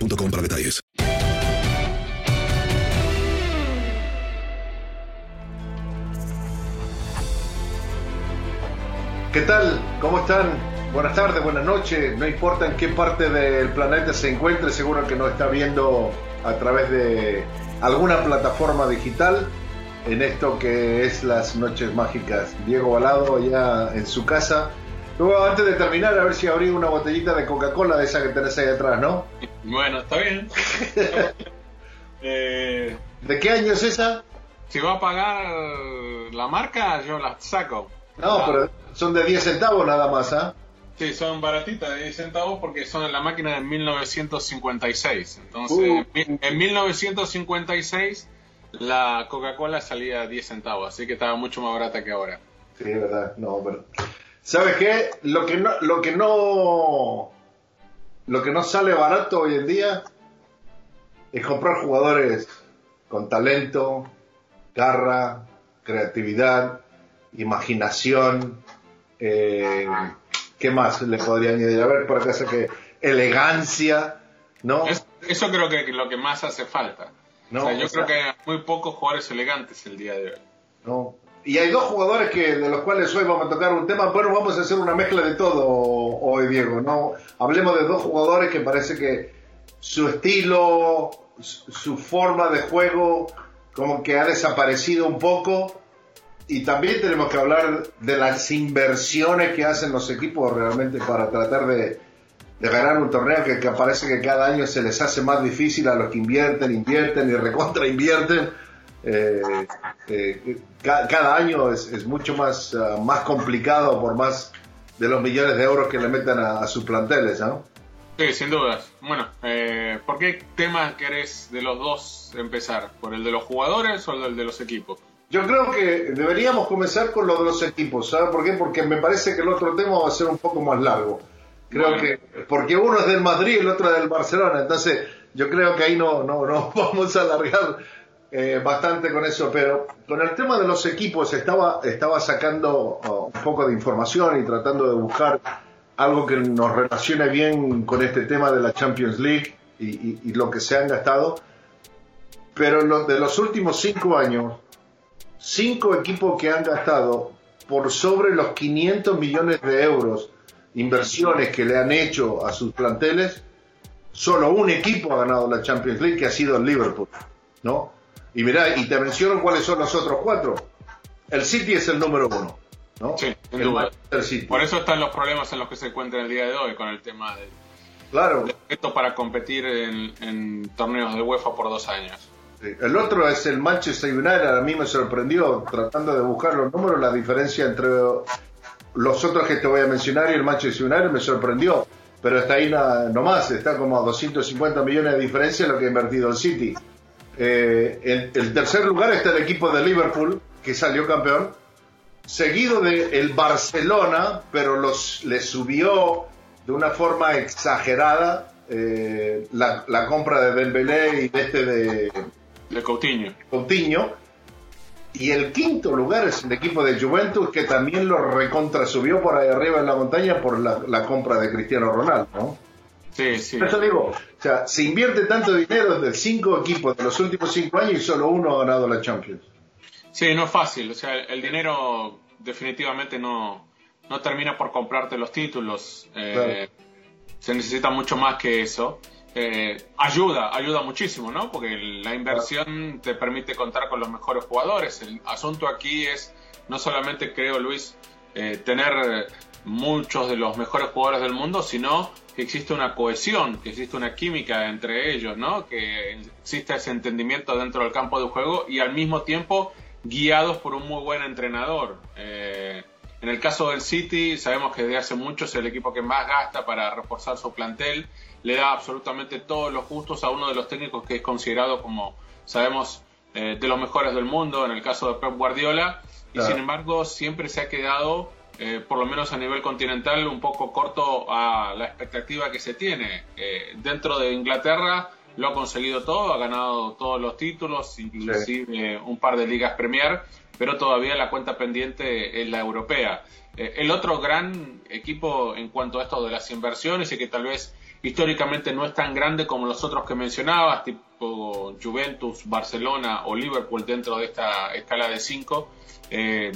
boostmobile.com para detalles. ¿Qué tal? ¿Cómo están? Buenas tardes, buenas noches. No importa en qué parte del planeta se encuentre, seguro que nos está viendo a través de alguna plataforma digital en esto que es las noches mágicas. Diego Balado ya en su casa. Luego, antes de terminar, a ver si abrí una botellita de Coca-Cola de esa que tenés ahí atrás, ¿no? Bueno, está bien. eh, ¿De qué año es esa? si va a pagar la marca, yo la saco. No, Ah, pero son de 10 centavos nada más, ¿ah? Sí, son baratitas de 10 centavos porque son en la máquina de 1956. Entonces, Uh. en 1956 la Coca-Cola salía a 10 centavos, así que estaba mucho más barata que ahora. Sí, es verdad. No, pero... ¿Sabes qué? Lo que no, lo que no, lo que no sale barato hoy en día es comprar jugadores con talento, garra, creatividad, imaginación. eh, ¿Qué más le podría añadir? A ver, por acá que elegancia, ¿no? Es- eso creo que es lo que más hace falta. No, O sea, yo o creo sea- que hay muy pocos jugadores elegantes el día de hoy. ¿no? Y hay dos jugadores que de los cuales hoy vamos a tocar un tema. Bueno, vamos a hacer una mezcla de todo hoy, Diego. No, hablemos de dos jugadores que parece que su estilo, su forma de juego, como que ha desaparecido un poco. Y también tenemos que hablar de las inversiones que hacen los equipos realmente para tratar de, de ganar un torneo que, que parece que cada año se les hace más difícil a los que invierten, invierten y recontra invierten. Eh, eh, ca- cada año es, es mucho más, ah, más complicado por más de los millones de euros que le metan a, a sus planteles, ¿no? Sí, sin dudas. Bueno, eh, ¿por qué tema querés de los dos empezar? ¿Por el de los jugadores o el de los equipos? Yo creo que deberíamos comenzar con lo de los equipos, ¿sabes por qué? Porque me parece que el otro tema va a ser un poco más largo. Creo Bueno. que, porque uno es del Madrid y el otro es del Barcelona, entonces yo creo que ahí no, no, no vamos a alargar eh, bastante con eso, pero con el tema de los equipos estaba, estaba sacando oh, un poco de información y tratando de buscar algo que nos relacione bien con este tema de la Champions League y, lo que se han gastado. Pero de los últimos cinco años, cinco equipos que han gastado por sobre los 500 millones de euros inversiones que le han hecho a sus planteles, solo un equipo ha ganado la Champions League que ha sido el Liverpool, ¿no? Y mirá, y te menciono cuáles son los otros cuatro. El City es el número uno, ¿no? Sí, sin el duda. City. Por eso están los problemas en los que se encuentra el día de hoy con el tema de Claro. esto para competir en, en torneos de UEFA por dos años. Sí. El otro es el Manchester United. A mí me sorprendió, tratando de buscar los números, la diferencia entre los otros que te voy a mencionar y el Manchester United me sorprendió. pero está ahí nomás, está como a 250 millones de diferencia lo que ha invertido el City. Eh, en el tercer lugar está el equipo de Liverpool, que salió campeón, seguido de el Barcelona, pero los, le subió de una forma exagerada eh, la, compra de Dembélé y de este de, de Coutinho. Coutinho. Y el quinto lugar es el equipo de Juventus que también lo recontra subió por ahí arriba en la montaña por la, compra de Cristiano Ronaldo, ¿no? Sí, sí. Por eso digo, o sea, se invierte tanto dinero de cinco equipos de los últimos cinco años y solo uno ha ganado la Champions. Sí, no es fácil. O sea, el dinero definitivamente no, no termina por comprarte los títulos. Eh, se necesita mucho más que eso. Eh, ayuda, ayuda muchísimo, ¿no? Porque la inversión te permite contar con los mejores jugadores. El asunto aquí es no solamente, creo, Luis, eh, tener muchos de los mejores jugadores del mundo, sino que existe una cohesión, que existe una química entre ellos, ¿no? Que existe ese entendimiento dentro del campo de juego y al mismo tiempo guiados por un muy buen entrenador. Eh, en el caso del City, sabemos que desde hace mucho es el equipo que más gasta para reforzar su plantel. Le da absolutamente todos los gustos a uno de los técnicos que es considerado como, sabemos, eh, de los mejores del mundo, en el caso de Pep Guardiola. Y sin embargo, siempre se ha quedado, eh, por lo menos a nivel continental, un poco corto a la expectativa que se tiene. Eh, dentro de Inglaterra lo ha conseguido todo, ha ganado todos los títulos, inclusive un par de ligas Premier pero todavía la cuenta pendiente es la europea. Eh, el otro gran equipo en cuanto a esto de las inversiones y que tal vez históricamente no es tan grande como los otros que mencionabas, tipo Juventus, Barcelona o Liverpool dentro de esta escala de cinco, eh,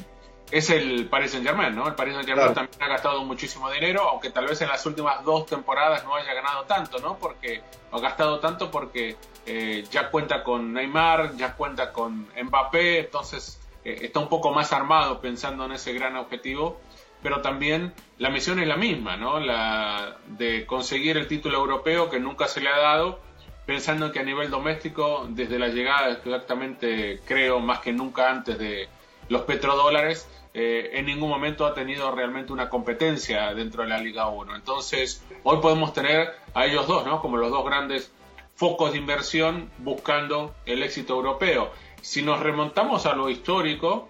es el Paris Saint Germain, ¿no? El Paris Saint Germain también ha gastado muchísimo dinero, aunque tal vez en las últimas dos temporadas no haya ganado tanto, ¿no? Porque ha gastado tanto porque eh, ya cuenta con Neymar, ya cuenta con Mbappé, entonces eh, está un poco más armado pensando en ese gran objetivo, pero también la misión es la misma, ¿no? La de conseguir el título europeo que nunca se le ha dado, pensando que a nivel doméstico, desde la llegada, exactamente creo más que nunca antes de los petrodólares, eh, en ningún momento ha tenido realmente una competencia dentro de la Liga 1. Entonces, hoy podemos tener a ellos dos, ¿no? Como los dos grandes focos de inversión buscando el éxito europeo. Si nos remontamos a lo histórico,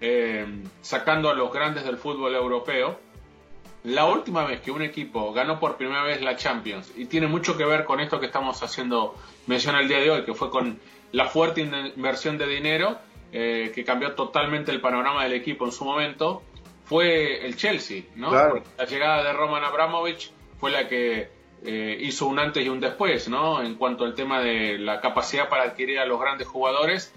eh, sacando a los grandes del fútbol europeo, la última vez que un equipo ganó por primera vez la Champions, y tiene mucho que ver con esto que estamos haciendo mención el día de hoy, que fue con la fuerte inversión de dinero, eh, que cambió totalmente el panorama del equipo en su momento, fue el Chelsea, ¿no? la llegada de Roman Abramovich fue la que eh, hizo un antes y un después, ¿no? En cuanto al tema de la capacidad para adquirir a los grandes jugadores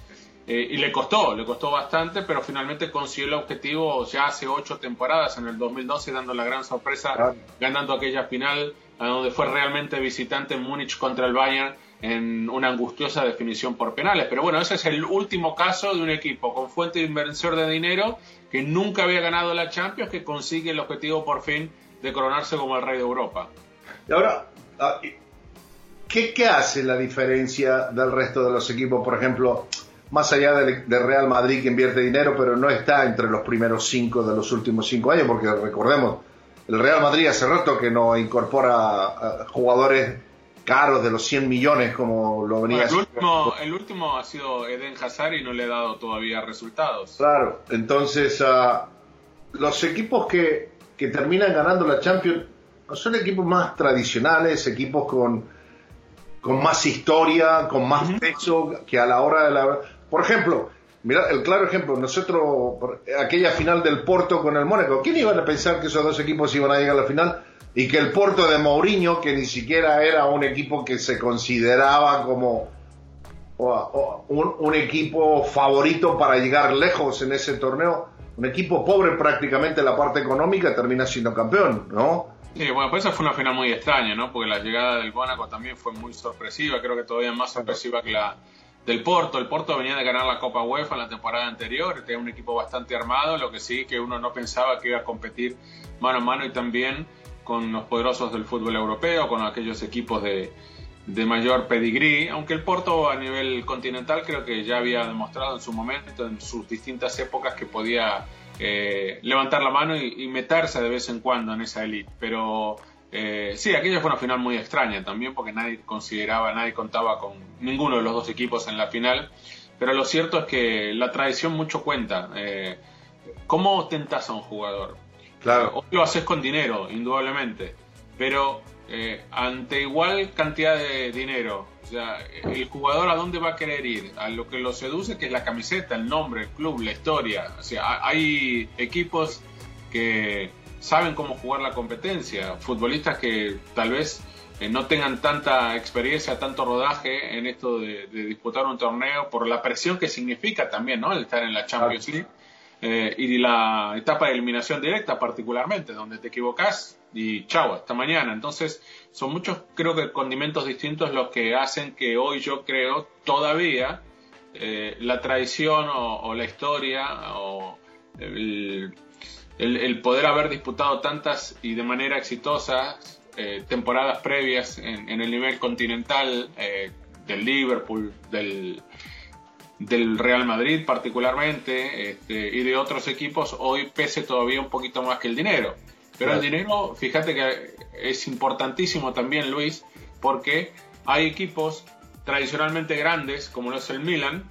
eh, y le costó, le costó bastante, pero finalmente consiguió el objetivo ya hace ocho temporadas, en el 2012, dando la gran sorpresa, ganando aquella final, donde fue realmente visitante en Múnich contra el Bayern en una angustiosa definición por penales. Pero bueno, ese es el último caso de un equipo con fuente de inversor de dinero que nunca había ganado la Champions, que consigue el objetivo por fin de coronarse como el rey de Europa. Y ahora, ah, ¿qué, ¿qué hace la diferencia del resto de los equipos? Por ejemplo, más allá de, Real Madrid que invierte dinero, pero no está entre los primeros cinco de los últimos cinco años, porque recordemos, el Real Madrid hace rato que no incorpora jugadores caros de los 100 millones como lo venía el, último, el último ha sido Eden Hazard y no le ha dado todavía resultados. Claro, entonces uh, los equipos que, que terminan ganando la Champions son equipos más tradicionales, equipos con, con más historia, con más peso, que a la hora de la por ejemplo, mira, el claro ejemplo, nosotros, aquella final del Porto con el Mónaco, ¿quién iba a pensar que esos dos equipos iban a llegar a la final? Y que el Porto de Mourinho, que ni siquiera era un equipo que se consideraba como un, equipo favorito para llegar lejos en ese torneo, un equipo pobre prácticamente en la parte económica, termina siendo campeón, ¿no? Sí, bueno, pues esa fue una final muy extraña, ¿no? Porque la llegada del Mónaco también fue muy sorpresiva, creo que todavía más sorpresiva que la, del Porto. El Porto venía de ganar la Copa UEFA en la temporada anterior, tenía un equipo bastante armado, lo que sí que uno no pensaba que iba a competir mano a mano y también con los poderosos del fútbol europeo, con aquellos equipos de, de mayor pedigrí, aunque el Porto a nivel continental creo que ya había demostrado en su momento, en sus distintas épocas, que podía eh, levantar la mano y, y, meterse de vez en cuando en esa elite. Pero Eh, sí, aquella fue una final muy extraña también porque nadie consideraba, nadie contaba con ninguno de los dos equipos en la final. Pero lo cierto es que la tradición mucho cuenta. Eh, ¿Cómo tentas a un jugador? Claro. Hoy lo haces con dinero, indudablemente. Pero eh, ante igual cantidad de dinero, o sea, el jugador a dónde va a querer ir, a lo que lo seduce, que es la camiseta, el nombre, el club, la historia. O sea, hay equipos que saben cómo jugar la competencia, futbolistas que tal vez eh, no tengan tanta experiencia, tanto rodaje en esto de, disputar un torneo por la presión que significa también, ¿no? El estar en la Champions League. Eh, y la etapa de eliminación directa particularmente, donde te equivocas y chao, hasta mañana. Entonces, son muchos, creo que condimentos distintos los que hacen que hoy yo creo todavía eh, la tradición o, la historia o el, poder haber disputado tantas y de manera exitosa eh, temporadas previas en, el nivel continental del Liverpool, del, del Real Madrid particularmente este, y de otros equipos hoy pese todavía un poquito más que el dinero. Pero el dinero, fíjate que es importantísimo también, Luis, porque hay equipos tradicionalmente grandes, como lo es el Milan,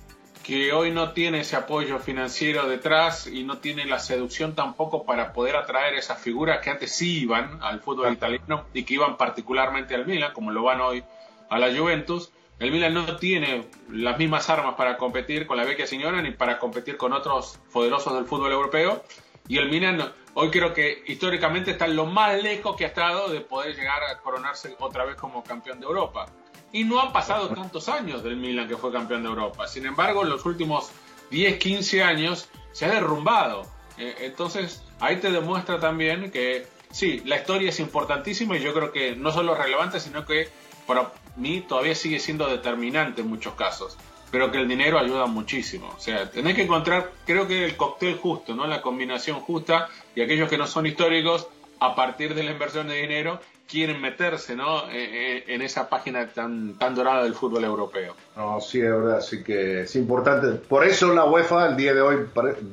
que hoy no tiene ese apoyo financiero detrás y no tiene la seducción tampoco para poder atraer esas figuras que antes sí iban al fútbol italiano y que iban particularmente al Milan, como lo van hoy a la Juventus el Milan no tiene las mismas armas para competir con la Vecchia Señora ni para competir con otros poderosos del fútbol europeo. Y el Milan hoy creo que históricamente está lo más lejos que ha estado de poder llegar a coronarse otra vez como campeón de Europa. Y no han pasado tantos años del Milan que fue campeón de Europa. Sin embargo, en los últimos 10, 15 años se ha derrumbado. Eh, entonces, ahí te demuestra también que sí, la historia es importantísima y yo creo que no solo relevante, sino que para mí todavía sigue siendo determinante en muchos casos, pero que el dinero ayuda muchísimo. O sea, tenés que encontrar, creo que el cóctel justo, ¿no? La combinación justa y aquellos que no son históricos, a partir de la inversión de dinero, quieren meterse, ¿no? E, e, en, esa página tan, tan dorada del fútbol europeo. No, sí, es verdad, así que es importante. Por eso la UEFA el día de hoy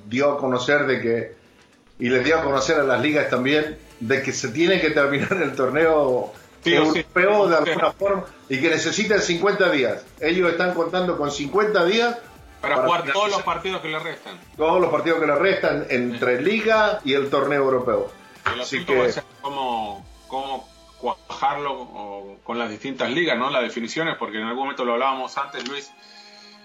dio a conocer de que, y le dio a conocer a las ligas también, de que se tiene que terminar el torneo europeo de alguna forma y que necesitan 50 días. Ellos están contando con 50 días para, jugar todos los partidos que le restan. Todos los partidos que le restan entre Liga y el torneo europeo. Así que cómo, cómo cuajarlo con las distintas ligas, ¿no? Las definiciones, porque en algún momento lo hablábamos antes, Luis,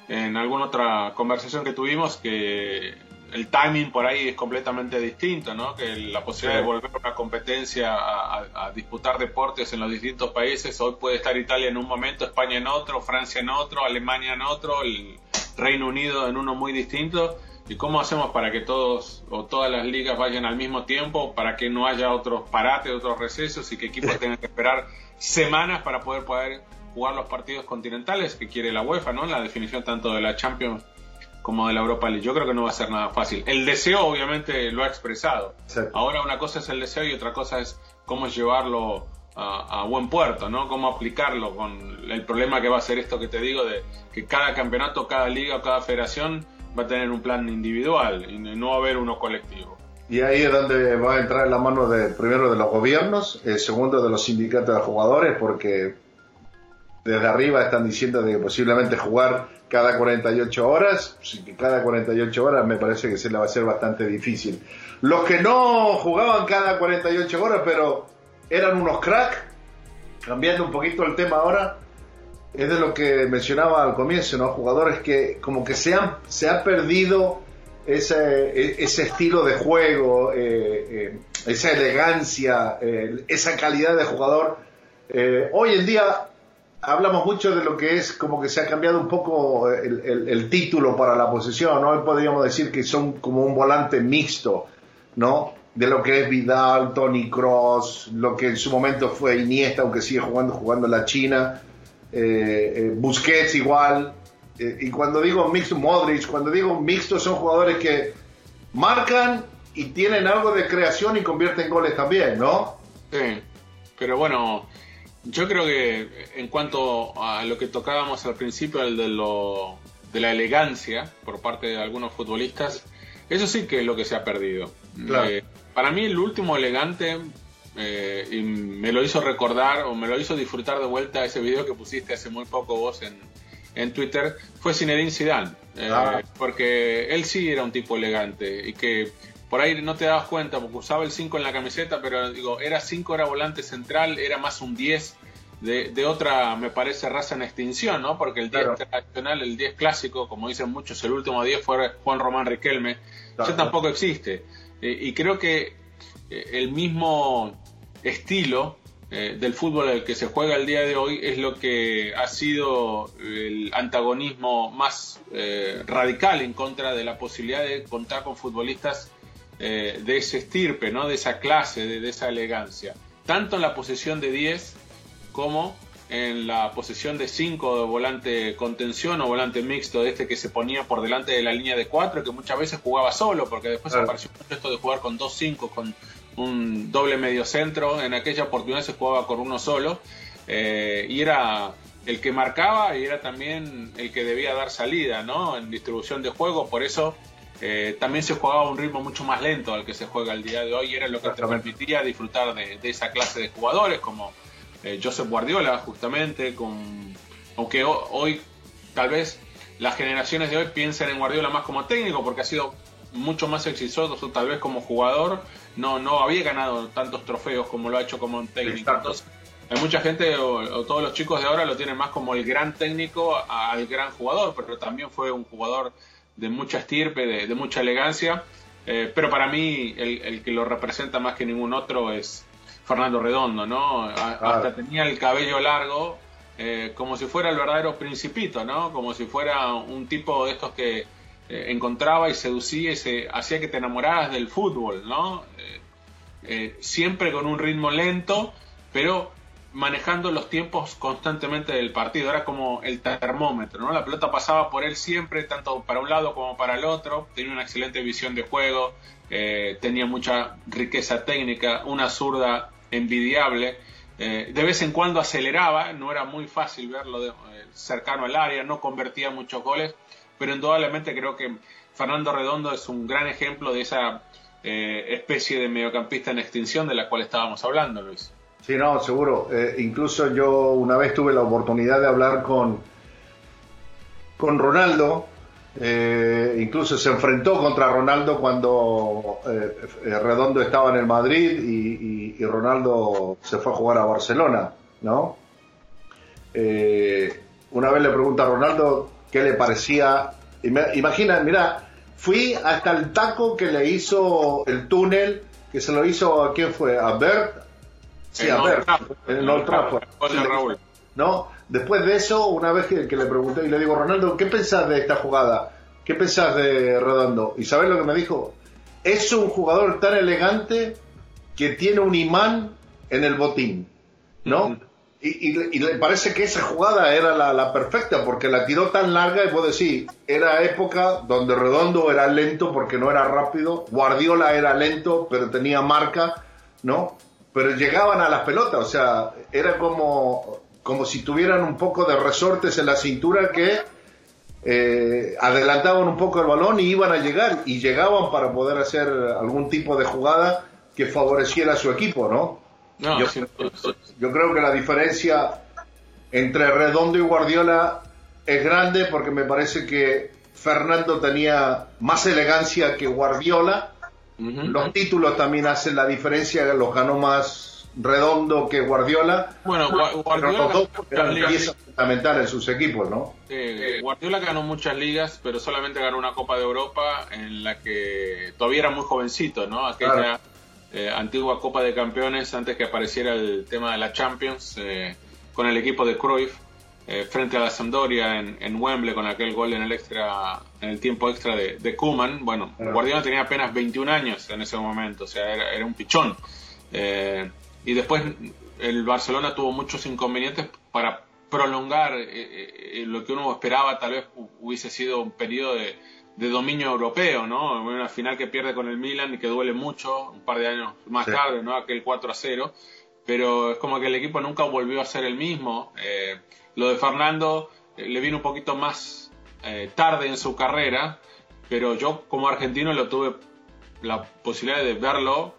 en alguna otra conversación que tuvimos, que el timing por ahí es completamente distinto, ¿no? Que la posibilidad de volver a una competencia a, disputar deportes en los distintos países, hoy puede estar Italia en un momento, España en otro, Francia en otro, Alemania en otro, el Reino Unido en uno muy distinto. ¿Y cómo hacemos para que todos o todas las ligas vayan al mismo tiempo, para que no haya otros parates, otros recesos y que equipos tengan que esperar semanas para poder poder jugar los partidos continentales que quiere la UEFA, ¿no? La definición tanto de la Champions como de la Europa League. Yo creo que no va a ser nada fácil. El deseo obviamente lo ha expresado. Ahora una cosa es el deseo y otra cosa es cómo llevarlo a, buen puerto, ¿no? Cómo aplicarlo con el problema que va a ser esto que te digo de que cada campeonato, cada liga o cada federación va a tener un plan individual y no va a haber uno colectivo. Y ahí es donde va a entrar en la mano de primero de los gobiernos, el segundo de los sindicatos de jugadores, porque desde arriba están diciendo de que posiblemente jugar cada 48 horas, que cada 48 horas me parece que se le va a ser bastante difícil. Los que no jugaban cada 48 horas, pero eran unos crack, cambiando un poquito el tema ahora, es de lo que mencionaba al comienzo, ¿no? Jugadores que como que se, han, se ha perdido ese, ese estilo de juego, eh, eh, esa elegancia, eh, esa calidad de jugador. hoy en día hablamos mucho de lo que es como que se ha cambiado un poco el, título para la posición, ¿no? Hoy podríamos decir que son como un volante mixto, ¿no? De lo que es Vidal, Tony Cross, lo que en su momento fue Iniesta, aunque sigue jugando, jugando en la China, eh, eh, Busquets igual, eh, y cuando digo mixto, Modric, cuando digo mixto son jugadores que marcan y tienen algo de creación y convierten goles también, ¿no? Sí, pero bueno, yo creo que en cuanto a lo que tocábamos al principio, el de, lo, de la elegancia por parte de algunos futbolistas, eso sí que es lo que se ha perdido. Eh, para mí el último elegante eh, y me lo hizo recordar o me lo hizo disfrutar de vuelta ese video que pusiste hace muy poco vos en, en Twitter, fue Zinedine Zidane. Eh, Ah. Porque él sí era un tipo elegante y que por ahí no te dabas cuenta porque usaba el 5 en la camiseta, pero digo, era 5, era volante central, era más un 10 de, de otra, me parece, raza en extinción, ¿no? Porque el 10 Claro. tradicional, el 10 clásico, como dicen muchos, el último 10 fue Juan Román Riquelme, Claro. ya tampoco existe. Eh, y creo que el mismo estilo eh, del fútbol al que se juega el día de hoy es lo que ha sido el antagonismo más eh, radical en contra de la posibilidad de contar con futbolistas eh, de ese estirpe, ¿no? de esa clase, de, de esa elegancia. Tanto en la posición de 10 como en la posición de 5 de volante contención o volante mixto, de este que se ponía por delante de la línea de 4, que muchas veces jugaba solo, porque después Claro. apareció mucho esto de jugar con dos 5, con un doble medio centro. En aquella oportunidad se jugaba con uno solo, eh, y era el que marcaba y era también el que debía dar salida ¿no? en distribución de juego. Por eso eh, también se jugaba a un ritmo mucho más lento al que se juega el día de hoy, y era lo que te permitía disfrutar de, de esa clase de jugadores, como eh, Joseph Guardiola, justamente, con, aunque ho- hoy tal vez las generaciones de hoy piensen en Guardiola más como técnico, porque ha sido mucho más exitoso tal vez como jugador, no, no había ganado tantos trofeos como lo ha hecho como un técnico. Entonces, hay mucha gente o, o todos los chicos de ahora lo tienen más como el gran técnico al gran jugador, pero también fue un jugador de mucha estirpe, de, de mucha elegancia. Eh, pero para mí el, el que lo representa más que ningún otro es Fernando Redondo, ¿no? A- Hasta tenía el cabello largo, eh, como si fuera el verdadero principito, ¿no? Como si fuera un tipo de estos que eh, encontraba y seducía y se hacía que te enamoraras del fútbol, ¿no? Eh, eh, siempre con un ritmo lento, pero manejando los tiempos constantemente del partido. Era como el termómetro, ¿no? La pelota pasaba por él siempre, tanto para un lado como para el otro. Tenía una excelente visión de juego, tenía mucha riqueza técnica, una zurda envidiable. De vez en cuando aceleraba, no era muy fácil verlo cercano al área, no convertía muchos goles, pero indudablemente creo que Fernando Redondo es un gran ejemplo de esa eh, especie de mediocampista en extinción de la cual estábamos hablando, Luis. Sí, no, seguro. Eh, incluso yo una vez tuve la oportunidad de hablar con, con Ronaldo. eh, incluso se enfrentó contra Ronaldo cuando Redondo estaba en el Madrid y, Ronaldo se fue a jugar a Barcelona, ¿no? Una vez le pregunta a Ronaldo qué le parecía. Ima- Imagina, mira, fui hasta el taco que le hizo el túnel, que se lo hizo a quién fue, a Bert. Sí, a Bert, en Old Trafford. Raúl. ¿no? Después de eso, una vez que, que le pregunté y le digo, Ronaldo, ¿qué pensás de esta jugada? ¿Qué pensás de Redondo? ¿Y sabés lo que me dijo? Es un jugador tan elegante que tiene un imán en el botín, ¿no? Y, le parece que esa jugada era la, perfecta porque la tiró tan larga y vos decís, era época donde Redondo era lento porque no era rápido, Guardiola era lento pero tenía marca, ¿no? Pero llegaban a las pelotas, o sea, era como, como si tuvieran un poco de resortes en la cintura que eh, adelantaban un poco el balón y iban a llegar y llegaban para poder hacer algún tipo de jugada que favoreciera a su equipo, ¿no? No, Yo- creo que la diferencia entre Redondo y Guardiola es grande porque me parece que Fernando tenía más elegancia que Guardiola. Los títulos también hacen la diferencia, los ganó más Redondo que Guardiola. Bueno, Gua- Pero Guardiola los dos eran ligas. piezas fundamentales en sus equipos, ¿no? Eh, Guardiola ganó muchas ligas, pero solamente ganó una Copa de Europa en la que todavía era muy jovencito, ¿no? Aquella Claro. Eh, antigua Copa de Campeones antes que apareciera el tema de la Champions eh, con el equipo de Cruyff eh, frente a la Sampdoria en, en Wembley con aquel gol en el extra en el tiempo extra de, de Koeman. Bueno, Claro. Guardiola tenía apenas 21 años en ese momento, o sea, era, era un pichón. Eh, y después el Barcelona tuvo muchos inconvenientes para prolongar eh, eh, lo que uno esperaba, tal vez hu- hubiese sido un periodo de, de dominio europeo, ¿no? Una final que pierde con el Milan y que duele mucho, un par de años más Sí. tarde, ¿no? Aquel 4 a 0, pero es como que el equipo nunca volvió a ser el mismo. Eh, lo de Fernando eh, le vino un poquito más eh, tarde en su carrera, pero yo como argentino lo tuve la posibilidad de verlo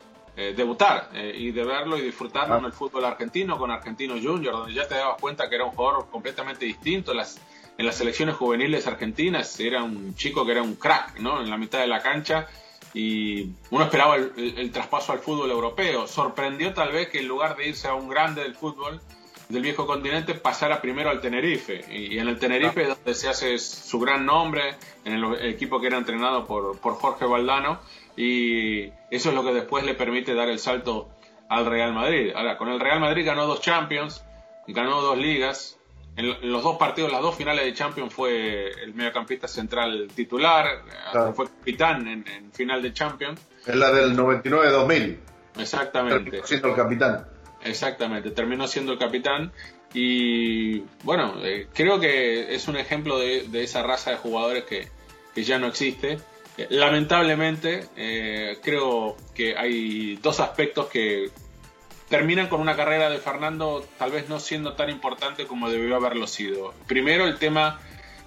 debutar y de verlo y disfrutarlo en el fútbol argentino con Argentino Junior, donde ya te dabas cuenta que era un jugador completamente distinto. Las, en las selecciones juveniles argentinas era un chico que era un crack, ¿no? En la mitad de la cancha y uno esperaba el, traspaso al fútbol europeo. Sorprendió tal vez que en lugar de irse a un grande del fútbol del viejo continente pasara primero al Tenerife. Y, en el Tenerife donde se hace su gran nombre, en el equipo que era entrenado por, por Jorge Valdano y eso es lo que después le permite dar el salto al Real Madrid. Ahora, con el Real Madrid ganó dos Champions, ganó dos ligas. En los dos partidos, las dos finales de Champions fue el mediocampista central titular, fue capitán en, final de Champions. Es la del 99-2000. Exactamente. Terminó siendo el capitán. Exactamente, terminó siendo el capitán y bueno, eh, creo que es un ejemplo de, esa raza de jugadores que, que ya no existe Lamentablemente, eh, creo que hay dos aspectos que terminan con una carrera de Fernando tal vez no siendo tan importante como debió haberlo sido. Primero, el tema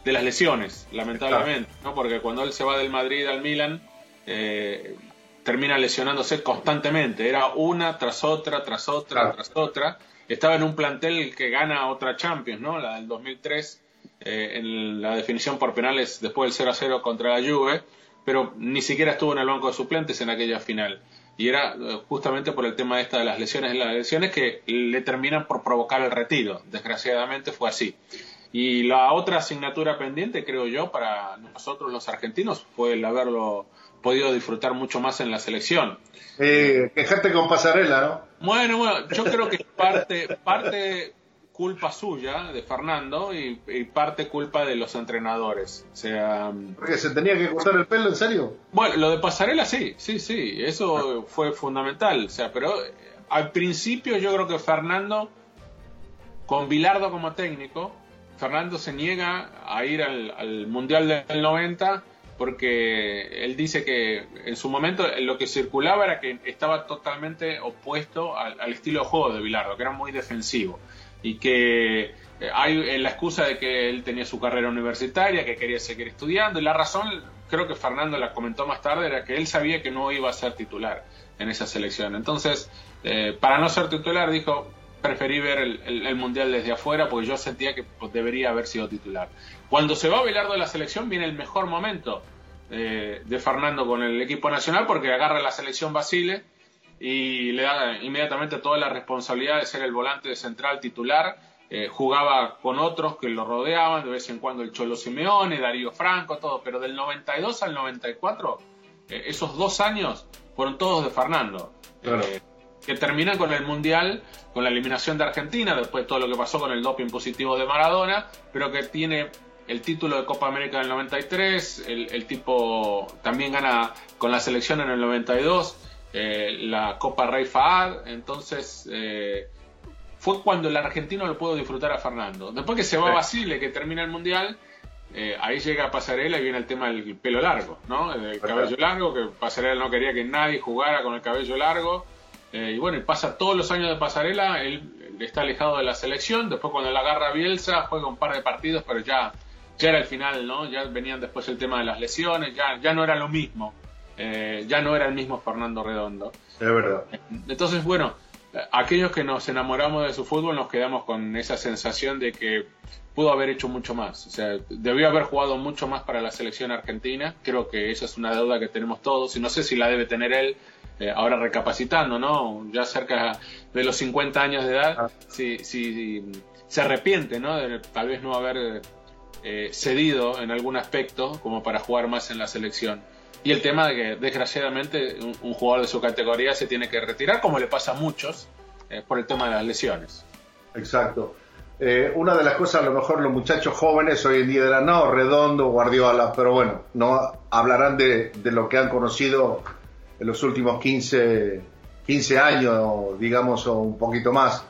de las lesiones, lamentablemente, ¿no? porque cuando él se va del Madrid al Milan, eh, termina lesionándose constantemente. Era una tras otra, tras otra, tras otra. Estaba en un plantel que gana otra Champions, ¿no? la del 2003, eh, en la definición por penales después del 0 a 0 contra la Juve pero ni siquiera estuvo en el banco de suplentes en aquella final. Y era eh, justamente por el tema de esta de las lesiones, las lesiones que le terminan por provocar el retiro. Desgraciadamente fue así. Y la otra asignatura pendiente, creo yo, para nosotros los argentinos fue el haberlo podido disfrutar mucho más en la selección. Eh, quejarte con pasarela, ¿no? Bueno, bueno, yo creo que parte, parte culpa suya, de Fernando, y, parte culpa de los entrenadores. O sea. Porque se tenía que cortar el pelo, ¿en serio? Bueno, lo de Pasarela sí, sí, sí, eso fue fundamental. O sea, pero eh, al principio yo creo que Fernando, con Bilardo como técnico, Fernando se niega a ir al, Mundial del 90 porque él dice que en su momento lo que circulaba era que estaba totalmente opuesto al, al estilo de juego de Bilardo, que era muy defensivo y que eh, hay eh, la excusa de que él tenía su carrera universitaria, que quería seguir estudiando, y la razón, creo que Fernando la comentó más tarde, era que él sabía que no iba a ser titular en esa selección. Entonces, eh, para no ser titular, dijo, preferí ver el, Mundial desde afuera porque yo sentía que pues, debería haber sido titular. Cuando se va a Bilardo de la selección viene el mejor momento de Fernando con el equipo nacional porque agarra la selección Basile y le da inmediatamente toda la responsabilidad de ser el volante de central titular. Eh, jugaba con otros que lo rodeaban, de vez en cuando el Cholo Simeone, Darío Franco, todo, pero del 92 al 94, eh, esos dos años fueron todos de Fernando. Eh, que terminan con el Mundial, con la eliminación de Argentina, después de todo lo que pasó con el doping positivo de Maradona, pero que tiene el título de Copa América del 93, el, el tipo también gana con la selección en el 92. Eh, la Copa Rey Fahad, entonces eh, fue cuando el argentino lo pudo disfrutar a Fernando. Después que se va a Basile, que termina el Mundial, eh, ahí llega a Pasarela y viene el tema del pelo largo, ¿no? El cabello largo, que Pasarela no quería que nadie jugara con el cabello largo. y bueno, pasa todos los años de Pasarela, él, está alejado de la selección, después cuando la agarra Bielsa juega un par de partidos, pero ya, ya era el final, ¿no? Ya venían después el tema de las lesiones, ya, ya no era lo mismo. Eh, ya no era el mismo Fernando Redondo. Es verdad. Entonces, bueno, aquellos que nos enamoramos de su fútbol nos quedamos con esa sensación de que pudo haber hecho mucho más. O sea, debió haber jugado mucho más para la selección argentina. Creo que esa es una deuda que tenemos todos y no sé si la debe tener él. Eh, ahora recapacitando, ¿no? Ya cerca de los 50 años de edad, ah. si, se arrepiente, ¿no? De tal vez no haber eh, cedido en algún aspecto como para jugar más en la selección. Y el tema de que, desgraciadamente, un, jugador de su categoría se tiene que retirar, como le pasa a muchos, eh, por el tema de las lesiones. Exacto. Eh, una de las cosas, a lo mejor los muchachos jóvenes hoy en día dirán, no, Redondo, Guardiola, pero bueno, no hablarán de, lo que han conocido en los últimos 15, 15 años, digamos, o un poquito más.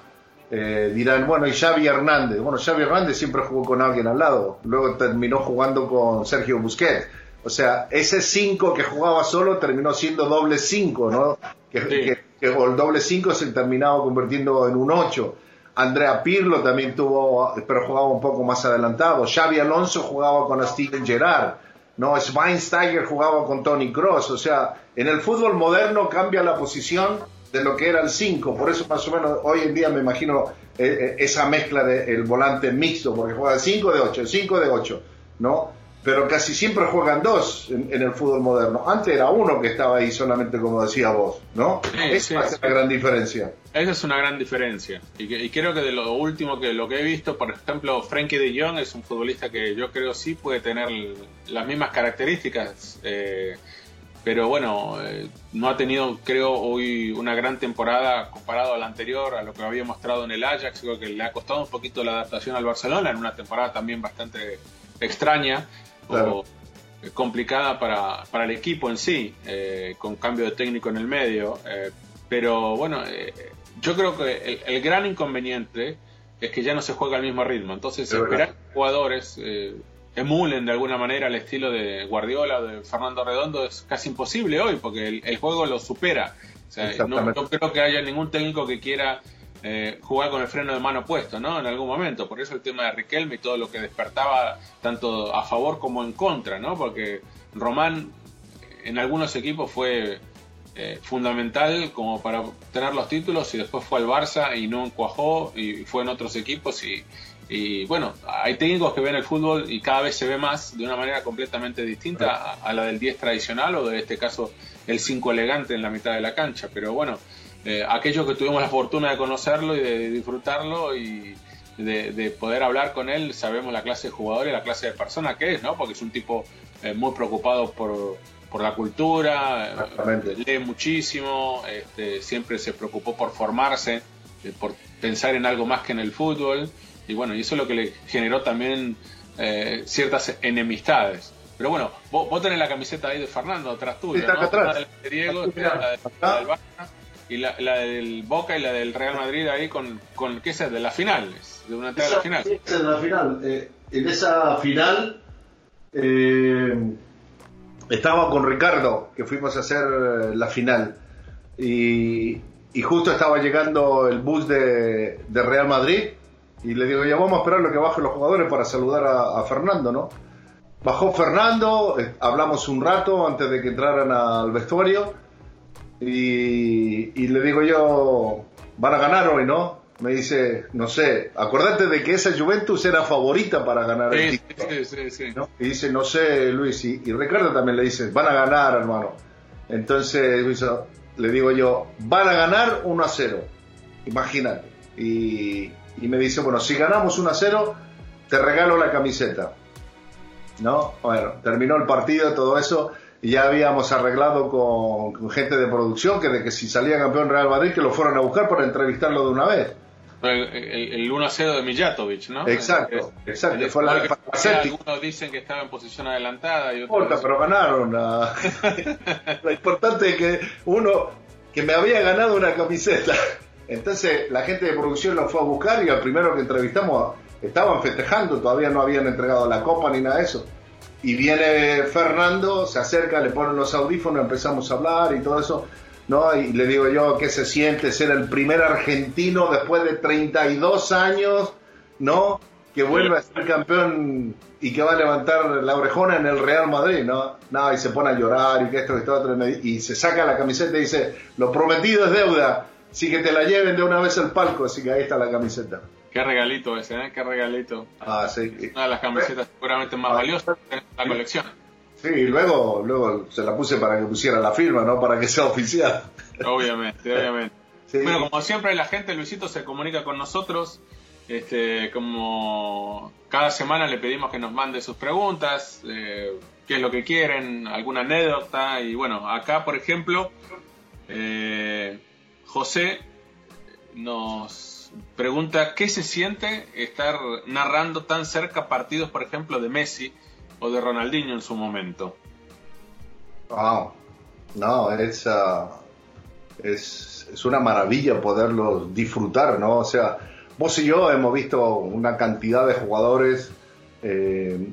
Eh, dirán, bueno, y Xavi Hernández. Bueno, Xavi Hernández siempre jugó con alguien al lado, luego terminó jugando con Sergio Busquets o sea, ese 5 que jugaba solo terminó siendo doble 5, ¿no? Que, el doble 5 se terminaba convirtiendo en un 8. Andrea Pirlo también tuvo, pero jugaba un poco más adelantado. Xavi Alonso jugaba con Steven Gerrard. no, Schweinsteiger jugaba con Tony Cross, o sea, en el fútbol moderno cambia la posición de lo que era el 5, por eso más o menos hoy en día me imagino eh, eh, esa mezcla del volante mixto, porque juega 5 de 8, 5 de 8, ¿no? Pero casi siempre juegan dos en, el fútbol moderno. Antes era uno que estaba ahí solamente como decía vos, ¿no? Esa es la gran diferencia. Esa es una gran diferencia. Y, creo que de lo último que lo que he visto, por ejemplo, Frankie de Jong es un futbolista que yo creo sí puede tener las mismas características. Eh, pero bueno, eh, no ha tenido, creo, hoy una gran temporada comparado a la anterior, a lo que había mostrado en el Ajax. Creo que le ha costado un poquito la adaptación al Barcelona, en una temporada también bastante extraña o eh, complicada para, para, el equipo en sí, eh, con cambio de técnico en el medio. pero bueno, yo creo que el, gran inconveniente es que ya no se juega al mismo ritmo. Entonces, esperar jugadores emulen de alguna manera el estilo de Guardiola o de Fernando Redondo es casi imposible hoy porque el, juego lo supera. no, creo que haya ningún técnico que quiera eh, jugar con el freno de mano puesto, ¿no? En algún momento. Por eso el tema de Riquelme y todo lo que despertaba tanto a favor como en contra, ¿no? Porque Román en algunos equipos fue eh, fundamental como para tener los títulos y después fue al Barça y no encuajó y fue en otros equipos y, y bueno, hay técnicos que ven el fútbol y cada vez se ve más de una manera completamente distinta a, la del 10 tradicional o de este caso el 5 elegante en la mitad de la cancha. Pero bueno, eh, aquellos que tuvimos la fortuna de conocerlo y de, disfrutarlo y de, poder hablar con él, sabemos la clase de jugador y la clase de persona que es, ¿no? Porque es un tipo eh, muy preocupado por, por la cultura, lee muchísimo, este, siempre se preocupó por formarse, eh, por pensar en algo más que en el fútbol. Y bueno, y eso es lo que le generó también eh, ciertas enemistades. Pero bueno, vos, tenés la camiseta ahí de Fernando atrás tuya, ¿no? La del Diego, la, del Barça, y la, del Boca y la del Real Madrid ahí con, con ¿qué es? De las finales, de una entrada de la final. Sí, de la final. Eh, en esa final eh, estaba con Ricardo, que fuimos a hacer la final. Y, y justo estaba llegando el bus de, de Real Madrid y le digo, ya vamos a esperar lo que bajen los jugadores para saludar a, Fernando, ¿no? Bajó Fernando, eh, hablamos un rato antes de que entraran al vestuario y, le digo yo, van a ganar hoy, ¿no? Me dice, no sé, acordate de que esa Juventus era favorita para ganar el título. Sí, sí, sí. Y dice, no sé, Luis, y, Ricardo también le dice, van a ganar, hermano. Entonces, Luis, le digo yo, van a ganar 1 a 0. Imagínate. Y, y me dice, bueno, si ganamos 1 a 0, te regalo la camiseta. ¿No? Bueno, terminó el partido, todo eso, y ya habíamos arreglado con, gente de producción que de que si salía campeón Real Madrid que lo fueran a buscar para entrevistarlo de una vez. El, 1 a 0 de Mijatovic, ¿no? Exacto, exacto. fue la, algunos dicen que estaba en posición adelantada y otros... importa, pero ganaron. Lo importante es que uno, que me había ganado una camiseta, entonces la gente de producción lo fue a buscar y al primero que entrevistamos estaban festejando, todavía no habían entregado la copa ni nada de eso. Y viene Fernando, se acerca, le ponen los audífonos, empezamos a hablar y todo eso. ¿no? Y le digo yo, ¿qué se siente ser el primer argentino después de 32 años, ¿no? Que vuelve a ser campeón y que va a levantar la orejona en el Real Madrid, ¿no? No, y se pone a llorar y que esto, y esto, otro, y se saca la camiseta y dice, lo prometido es deuda sí que te la lleven de una vez al palco, así que ahí está la camiseta. Qué regalito ese, ¿eh? Qué regalito. Ah, sí. Una de las camisetas seguramente más valiosas de la colección. Sí, y luego, luego se la puse para que pusiera la firma, ¿no? Para que sea oficial. Obviamente, obviamente. Bueno, como siempre la gente, Luisito, se comunica con nosotros. Este, como cada semana le pedimos que nos mande sus preguntas, eh, qué es lo que quieren, alguna anécdota. Y bueno, acá, por ejemplo, eh, José nos pregunta qué se siente estar narrando tan cerca partidos, por ejemplo, de Messi o de Ronaldinho en su momento. Wow. No, es, uh, es, es, una maravilla poderlos disfrutar, ¿no? O sea, vos y yo hemos visto una cantidad de jugadores eh,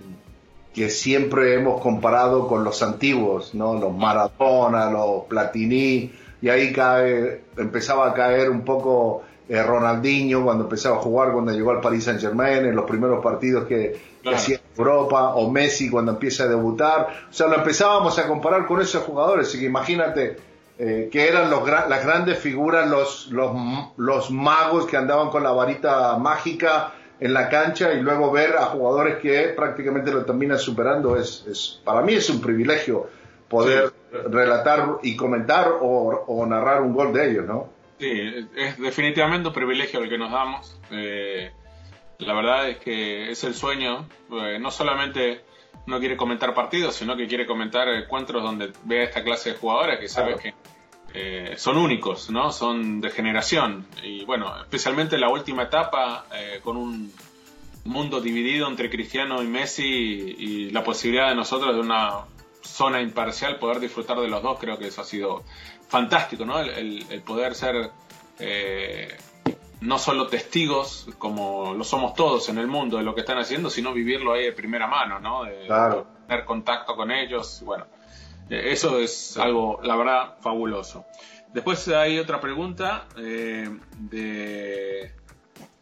que siempre hemos comparado con los antiguos, ¿no? Los Maradona, los Platini, y ahí cae, empezaba a caer un poco eh, Ronaldinho cuando empezaba a jugar, cuando llegó al Paris Saint Germain, en los primeros partidos que, hacía en Europa, o Messi cuando empieza a debutar. O sea, lo empezábamos a comparar con esos jugadores, así que imagínate eh, que eran los, las grandes figuras, los, los, los magos que andaban con la varita mágica en la cancha y luego ver a jugadores que prácticamente lo terminan superando es, es para mí es un privilegio poder relatar y comentar o, o narrar un gol de ellos, ¿no? Sí, es definitivamente un privilegio el que nos damos. Eh, la verdad es que es el sueño. Eh, no solamente uno quiere comentar partidos, sino que quiere comentar encuentros donde vea esta clase de jugadores que sabe que eh, son únicos, ¿no? Son de generación. Y bueno, especialmente la última etapa con un mundo dividido entre Cristiano y Messi y la posibilidad de nosotros de una zona imparcial poder disfrutar de los dos, creo que eso ha sido fantástico, ¿no? El, poder ser eh, no solo testigos, como lo somos todos en el mundo de lo que están haciendo, sino vivirlo ahí de primera mano, ¿no? De, tener contacto con ellos. Bueno, eh, eso es algo, la verdad, fabuloso. Después hay otra pregunta eh, de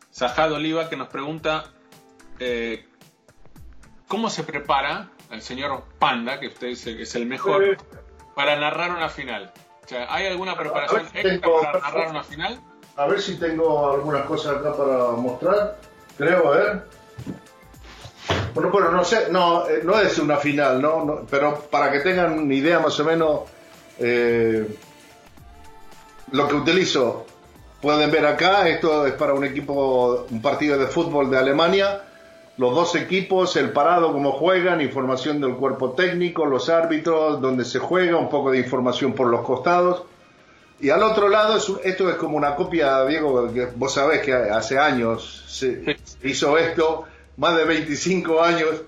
Sajad Oliva que nos pregunta cómo se prepara el señor Panda, que usted dice que es el mejor, para narrar una final. ¿Hay alguna preparación extra para narrar una final? A ver si tengo algunas cosas acá para mostrar. Creo, a ver. Bueno, bueno, no sé, no, eh, no es una final, ¿no? Pero para que tengan una idea más o menos, eh, lo que utilizo, pueden ver acá, esto es para un equipo, un partido de fútbol de Alemania, los dos equipos, el parado, cómo juegan, información del cuerpo técnico, los árbitros, dónde se juega, un poco de información por los costados. Y al otro lado, esto es como una copia, Diego, que vos sabés que hace años se hizo esto, más de 25 años.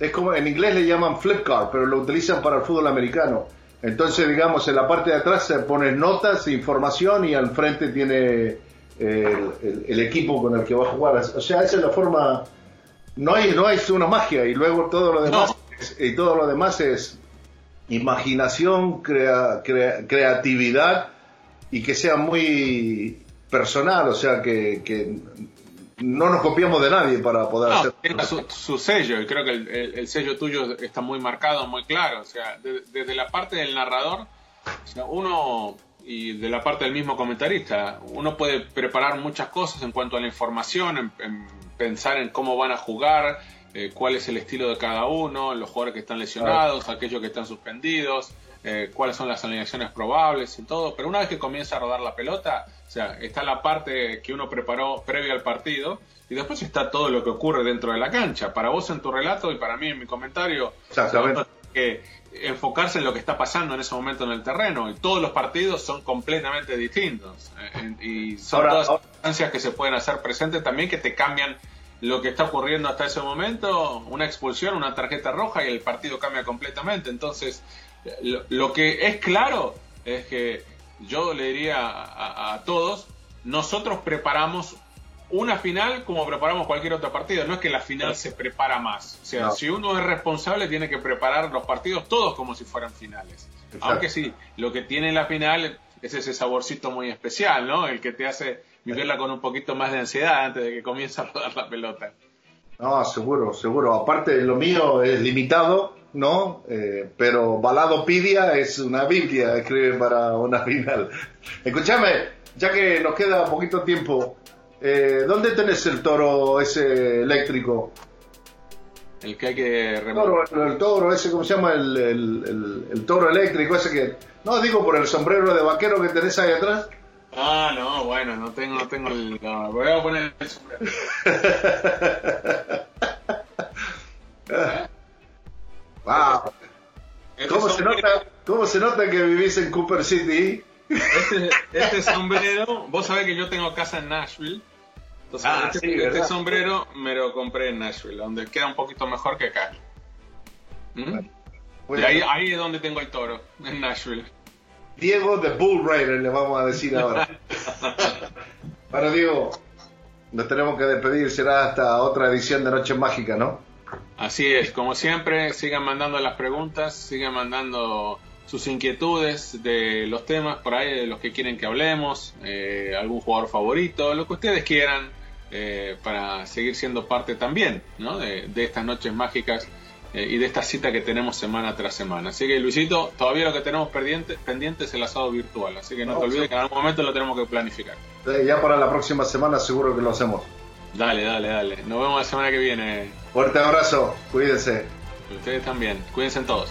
Es como, en inglés le llaman flip card, pero lo utilizan para el fútbol americano. Entonces, digamos, en la parte de atrás se ponen notas, información y al frente tiene el, el equipo con el que va a jugar. O sea, esa es la forma no hay, no hay una magia y luego todo lo demás, es, y todo lo demás es imaginación, creatividad y que sea muy personal, o sea, que, no nos copiamos de nadie para poder hacer. Tiene su, sello, y creo que el, sello tuyo está muy marcado, muy claro. O sea, desde la parte del narrador, uno y de la parte del mismo comentarista, uno puede preparar muchas cosas en cuanto a la información, en pensar en cómo van a jugar, eh, cuál es el estilo de cada uno, los jugadores que están lesionados, aquellos que están suspendidos, eh, cuáles son las alineaciones probables y todo. Pero una vez que comienza a rodar la pelota, o sea, está la parte que uno preparó previo al partido y después está todo lo que ocurre dentro de la cancha. Para vos en tu relato y para mí en mi comentario, que enfocarse en lo que está pasando en ese momento en el terreno. Y todos los partidos son completamente distintos. Eh, y son todas las circunstancias que se pueden hacer presentes también que te cambian lo que está ocurriendo hasta ese momento. Una expulsión, una tarjeta roja y el partido cambia completamente. Entonces, lo, que es claro es que yo le diría a todos, nosotros preparamos una final como preparamos cualquier otro partido. No es que la final se prepara más. O sea, si uno es responsable, tiene que preparar los partidos todos como si fueran finales. Aunque sí, lo que tiene la final es ese saborcito muy especial, ¿no? El que te hace vivirla con un poquito más de ansiedad antes de que comience a rodar la pelota. No, seguro, seguro. Aparte, lo mío es limitado, ¿no? Eh, pero Balado Pidia es una Biblia, escribe para una final. Escúchame, ya que nos queda poquito tiempo, eh, ¿Dónde tenés el toro ese eléctrico? El que hay que el toro, el, toro ese, ¿cómo se llama? El, toro eléctrico ese que... No, digo por el sombrero de vaquero que tenés ahí atrás. Ah, no, bueno, no tengo, no tengo el... voy a poner el sombrero. wow. ¿Cómo se, nota, ¿Cómo se nota que vivís en Cooper City? Este, este sombrero, vos sabés que yo tengo casa en Nashville Ah, este, este sombrero me lo compré en Nashville, donde queda un poquito mejor que acá. ¿Mm? ahí, ahí, es donde tengo el toro, en Nashville. Diego de Bull Rider, le vamos a decir ahora. bueno, Diego, nos tenemos que despedir, será hasta otra edición de Noche Mágica, ¿no? Así es, como siempre, sigan mandando las preguntas, sigan mandando sus inquietudes de los temas por ahí, de los que quieren que hablemos, eh, algún jugador favorito, lo que ustedes quieran, eh, para seguir siendo parte también ¿no? de, estas noches mágicas eh, y de esta cita que tenemos semana tras semana. Así que Luisito, todavía lo que tenemos pendiente, pendiente es el asado virtual, así que no, te olvides que en algún momento lo tenemos que planificar. Ya para la próxima semana seguro que lo hacemos. Dale, dale, dale. Nos vemos la semana que viene. Fuerte abrazo, cuídense. Ustedes también, cuídense todos.